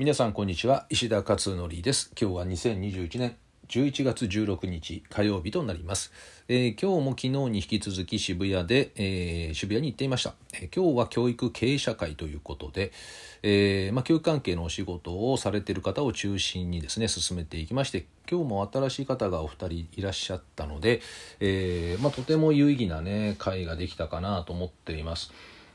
皆さんこんにちは。石田勝則です。今日は2021年11月16日火曜日となります、えー、今日も昨日に引き続き渋谷で、えー、渋谷に行っていました、えー、今日は教育経営者会ということで、えまあ、教育関係のお仕事をされている方を中心にですね進めていきまして今日も新しい方がお二人いらっしゃったので、えまあ、とても有意義なね会ができたかなと思っています。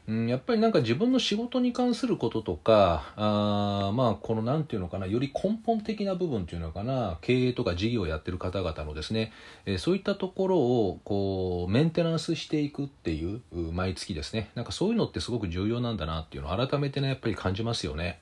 うん、やっぱりなんか自分の仕事に関することとか、あまあ、このなんていうのかな、より根本的な部分っていうのかな、経営とか事業をやってる方々のですね、えー、そういったところを、こう、メンテナンスしていくっていう、毎月ですね、なんかそういうのってすごく重要なんだなっていうのを改めてね、やっぱり感じますよね。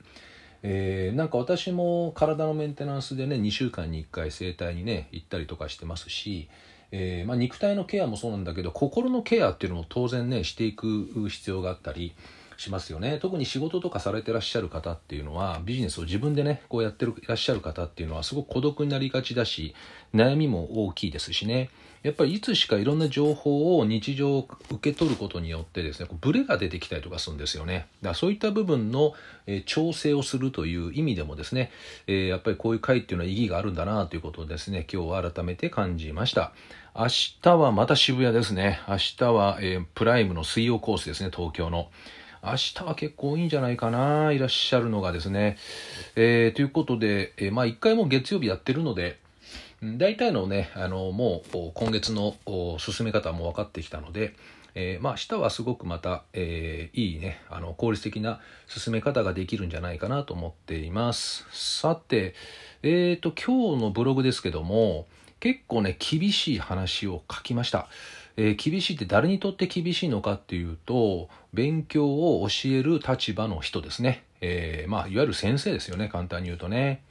えー、なんか私も体のメンテナンスでね2週間に1回整体にね行ったりとかしてますし、えー、まあ、肉体のケアもそうなんだけど心のケアっていうのも当然ねしていく必要があったりしますよね。特に仕事とかされてらっしゃる方っていうのはビジネスを自分でねこうやってるいらっしゃる方っていうのはすごく孤独になりがちだし悩みも大きいですしね。やっぱりいつしかいろんな情報を日常受け取ることによってですねブレが出てきたりとかするんですよね。だからそういった部分の、え、調整をするという意味でもですね、え、やっぱりこういう会っていうのは意義があるんだなということをですね今日は改めて感じました。明日はまた渋谷ですね。明日は、え、プライムの水曜コースですね東京の。明日は結構多いんじゃないかな、いらっしゃるのがですね。えー、ということで、えー、まあ一回も月曜日やってるので、大体のね、あの、もう今月の進め方も分かってきたので、えー、まあ明日はすごくまた、えー、いいね、あの、効率的な進め方ができるんじゃないかなと思っています。さて、えっ、ー、と、今日のブログですけども、結構ね、厳しい話を書きました。えー、厳しいって誰にとって厳しいのかっていうと、勉強を教える立場の人ですね。え、まあ、いわゆる先生ですよね、簡単に言うとね。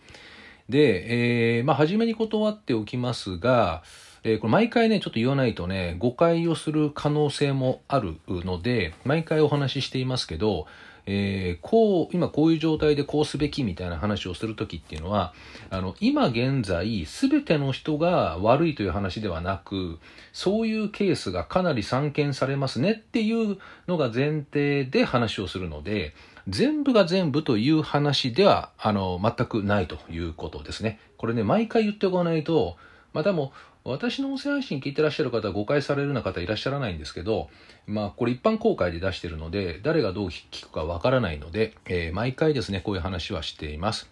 で、えー、まあ、初めに断っておきますが、えー、これ毎回ね、ちょっと言わないとね、誤解をする可能性もあるので、毎回お話ししていますけど、えー、こう、今こういう状態でこうすべきみたいな話をするときっていうのは、あの、今現在、すべての人が悪いという話ではなく、そういうケースがかなり散見されますねっていうのが前提で話をするので、全部が全部という話では、あの、全くないということですね。これね、毎回言っておかないと、またも私の音声配信聞いてらっしゃる方は誤解されるような方いらっしゃらないんですけど、まあこれ一般公開で出しているので、誰がどう聞くかわからないので、えー、毎回ですね、こういう話はしています。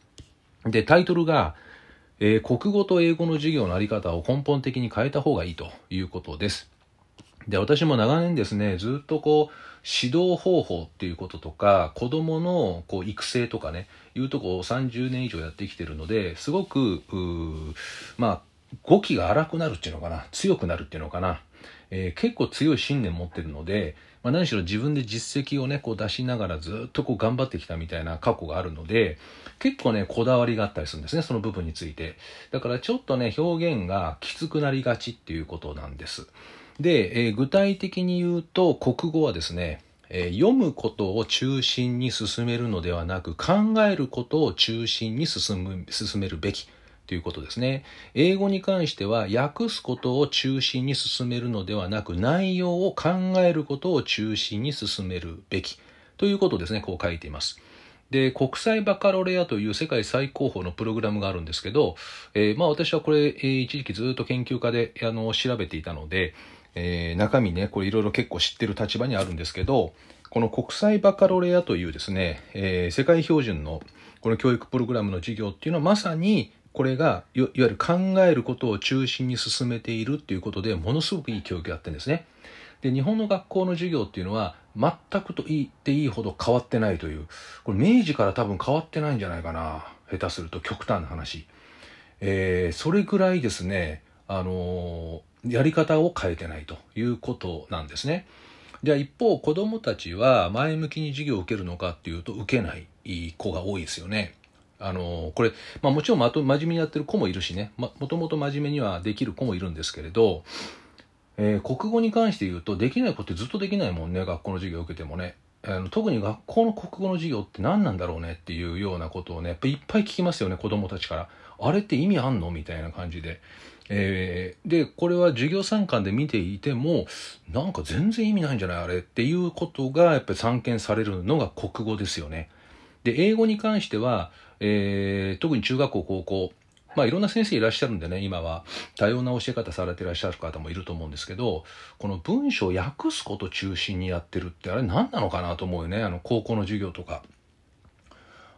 で、タイトルが、えー、国語と英語の授業のあり方を根本的に変えた方がいいということです。で、私も長年ですね、ずっとこう、指導方法っていうこととか、子どものこう育成とかね、いうとこを30年以上やってきてるので、すごく、まあ、語気が荒くなるっていうのかな強くなるっていうのかな、えー、結構強い信念持ってるので、まあ、何しろ自分で実績をねこう出しながらずっとこう頑張ってきたみたいな過去があるので結構ねこだわりがあったりするんですねその部分について。だからちょっとね表現がきつくなりがちっていうことなんです。で、えー、具体的に言うと国語はですねえー、読むことを中心に進めるのではなく考えることを中心に進む進めるべき。ということですね。英語に関しては訳すことを中心に進めるのではなく内容を考えることを中心に進めるべきということですね。こう書いています。で、国際バカロレアという世界最高峰のプログラムがあるんですけど、えー、まあ私はこれ、えー、一時期ずっと研究家であの調べていたので、えー、中身ね、これいろいろ結構知ってる立場にあるんですけど、この国際バカロレアというですね、えー、世界標準のこの教育プログラムの授業っていうのはまさにこれがいわゆる考えることを中心に進めているっていうことでものすごくいい教育やってるんですね。で日本の学校の授業っていうのは全くと言っていいほど変わってないという。これ明治から多分変わってないんじゃないかな下手すると極端な話、えー、それぐらいですねあのー、やり方を変えてないということなんですね。じゃあ一方子どもたちは前向きに授業を受けるのかっていうと受けない子が多いですよね。あのこれ、まあ、もちろんまと真面目にやってる子もいるしね、ま、もともと真面目にはできる子もいるんですけれど、えー、国語に関して言うとできない子ってずっとできないもんね学校の授業を受けてもね。あの特に学校の国語の授業って何なんだろうねっていうようなことをねやっぱいっぱい聞きますよね子供たちから。あれって意味あんのみたいな感じで、えー、でこれは授業参観で見ていてもなんか全然意味ないんじゃないあれっていうことがやっぱり散見されるのが国語ですよね。で、英語に関しては、えー、特に中学校、高校、まあいろんな先生いらっしゃるんでね、今は多様な教え方されていらっしゃる方もいると思うんですけど、この文章を訳すこと中心にやってるってあれ何なのかなと思うよね、あの高校の授業とか。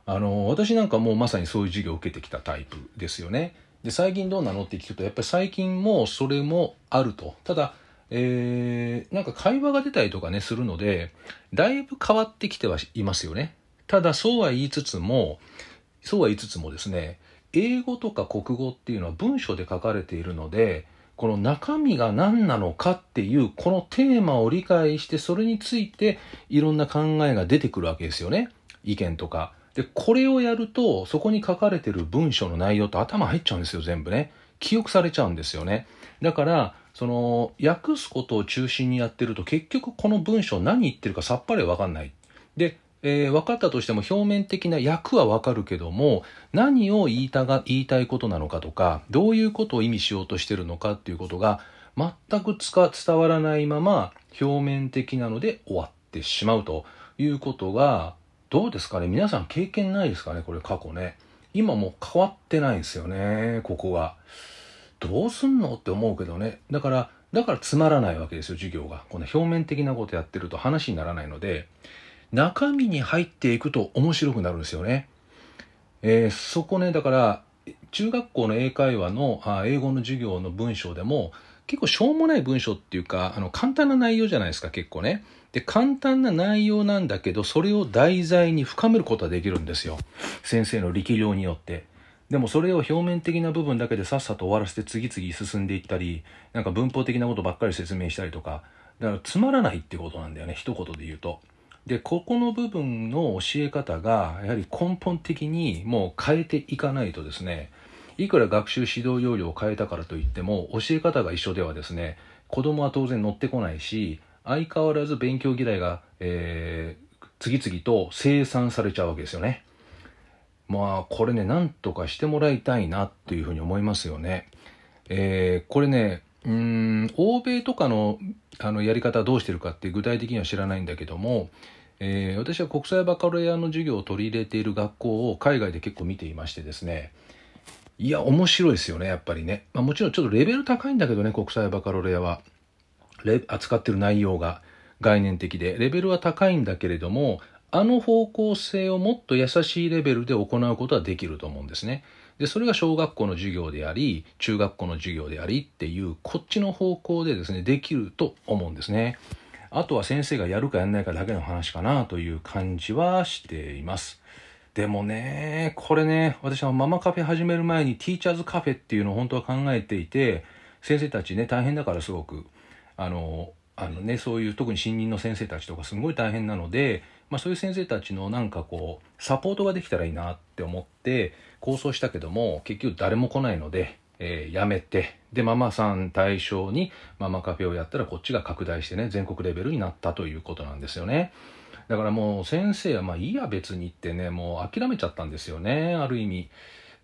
あの、私なんかもうまさにそういう授業を受けてきたタイプですよね。で、最近どうなのって聞くと、やっぱり最近もそれもあると。ただ、えー、なんか会話が出たりとかね、するので、だいぶ変わってきてはいますよね。ただ、そうは言いつつも、そうは言いつつもですね、英語とか国語っていうのは文章で書かれているので、この中身が何なのかっていうこのテーマを理解してそれについていろんな考えが出てくるわけですよね。意見とか。で、これをやるとそこに書かれてる文章の内容と頭入っちゃうんですよ、全部ね。記憶されちゃうんですよね。だから、その、訳すことを中心にやってると結局この文章何言ってるかさっぱりわかんない。で、えー、分かったとしても表面的な役は分かるけども何を言いたが言いたいことなのかとかどういうことを意味しようとしてるのかっていうことが全く伝わらないまま表面的なので終わってしまうということがどうですかね？皆さん経験ないですかね？これ過去ね。今もう変わってないんですよねここは。どうすんのって思うけどね。だからだからつまらないわけですよ授業が。この表面的なことやってると話にならないので。中身に入っていくと面白くなるんですよね。えー、そこね、だから、中学校の英会話のあ英語の授業の文章でも、結構しょうもない文章っていうか、あの、簡単な内容じゃないですか、結構ね。で、簡単な内容なんだけど、それを題材に深めることはできるんですよ。先生の力量によって。でもそれを表面的な部分だけでさっさと終わらせて次々進んでいったり、なんか文法的なことばっかり説明したりとか、だからつまらないってことなんだよね、一言で言うと。でここの部分の教え方がやはり根本的にもう変えていかないとですねいくら学習指導要領を変えたからといっても教え方が一緒ではですね子供は当然乗ってこないし相変わらず勉強嫌いが、えー、次々と生産されちゃうわけですよね。まあこれねなんとかしてもらいたいなっていうふうに思いますよね。えー、これねうん欧米とかのあのやり方はどうしてるかって具体的には知らないんだけども、えー、私は国際バカロレアの授業を取り入れている学校を海外で結構見ていましてですね。いや面白いですよねやっぱりね、まあ、もちろんちょっとレベル高いんだけどね国際バカロレアは。扱ってる内容が概念的で。レベルは高いんだけれどもあの方向性をもっと優しいレベルで行うことはできると思うんですね。でそれが小学校の授業であり中学校の授業でありっていうこっちの方向でですねできると思うんですね。あとは先生がやるかやんないかだけの話かなという感じはしています。でもねこれね私はママカフェ始める前にティーチャーズカフェっていうのを本当は考えていて先生たちね大変だからすごく。あのあのねそういう特に新任の先生たちとかすごい大変なのでまあ、そういう先生たちのなんかこうサポートができたらいいなって思って構想したけども結局誰も来ないので、えー、やめてでママさん対象にママカフェをやったらこっちが拡大してね全国レベルになったということなんですよね。だからもう先生はまあいいや別にってねもう諦めちゃったんですよねある意味。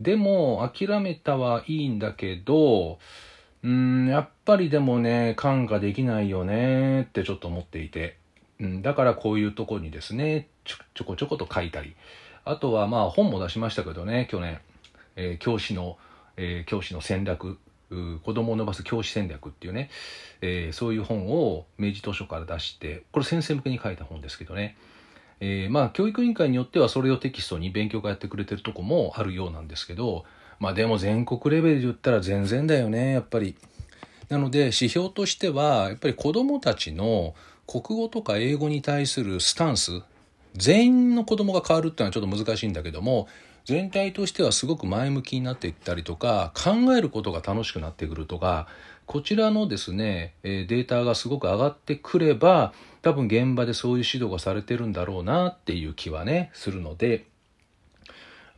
でも諦めたはいいんだけどうんやっぱりでもね感化できないよねってちょっと思っていて。うん、だからこういうとこにですねちょちょこちょこと書いたり。あとはまあ本も出しましたけどね去年、えー、教師の、えー、教師の戦略子供を伸ばす教師戦略っていうね、えー、そういう本を明治図書から出してこれ先生向けに書いた本ですけどね、えー、まあ教育委員会によってはそれをテキストに勉強会やってくれてるとこもあるようなんですけどまあでも全国レベルで言ったら全然だよねやっぱり。なので指標としてはやっぱり子どもたちの国語とか英語に対するスタンス全員の子供が変わるっていうのはちょっと難しいんだけども全体としてはすごく前向きになっていったりとか考えることが楽しくなってくるとかこちらのですねデータがすごく上がってくれば多分現場でそういう指導がされてるんだろうなっていう気はねするので。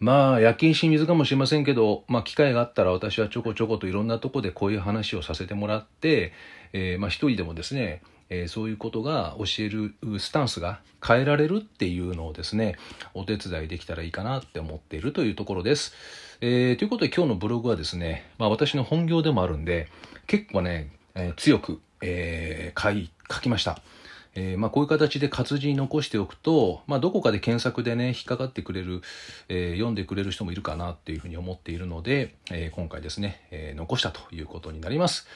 まあ夜勤し水かもしれませんけど、まあ、機会があったら私はちょこちょこといろんなとこでこういう話をさせてもらって、えー、まあ一人でもですねえー、そういうことが教えるスタンスが変えられるっていうのをですねお手伝いできたらいいかなって思っているというところです。えー、ということで今日のブログはですね、まあ、私の本業でもあるんで結構ね、えー、強く、えー、書い書きました。えー、まあ、こういう形で活字に残しておくと、まあ、どこかで検索でね引っかかってくれる、えー、読んでくれる人もいるかなっていうふうに思っているので、え今回ですね、え残したということになります。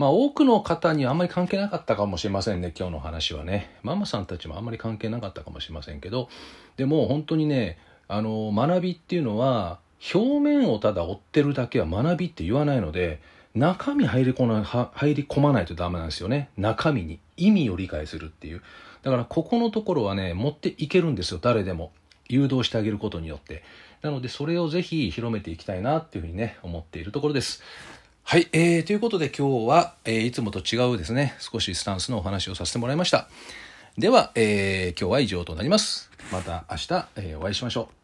まあ、多くの方にはあんまり関係なかったかもしれませんね今日の話はね。ママさんたちもあんまり関係なかったかもしれませんけどでも本当にねあの学びっていうのは表面をただ追ってるだけは学びって言わないので中身入り込な入り込まないとダメなんですよね。中身に意味を理解するっていう。だからここのところはね持っていけるんですよ誰でも。誘導してあげることによって。なのでそれをぜひ広めていきたいなっていうふうにね思っているところです。はい、えー、ということで今日は、えー、いつもと違うですね少しスタンスのお話をさせてもらいました。では、えー、今日は以上となります。また明日、えー、お会いしましょう。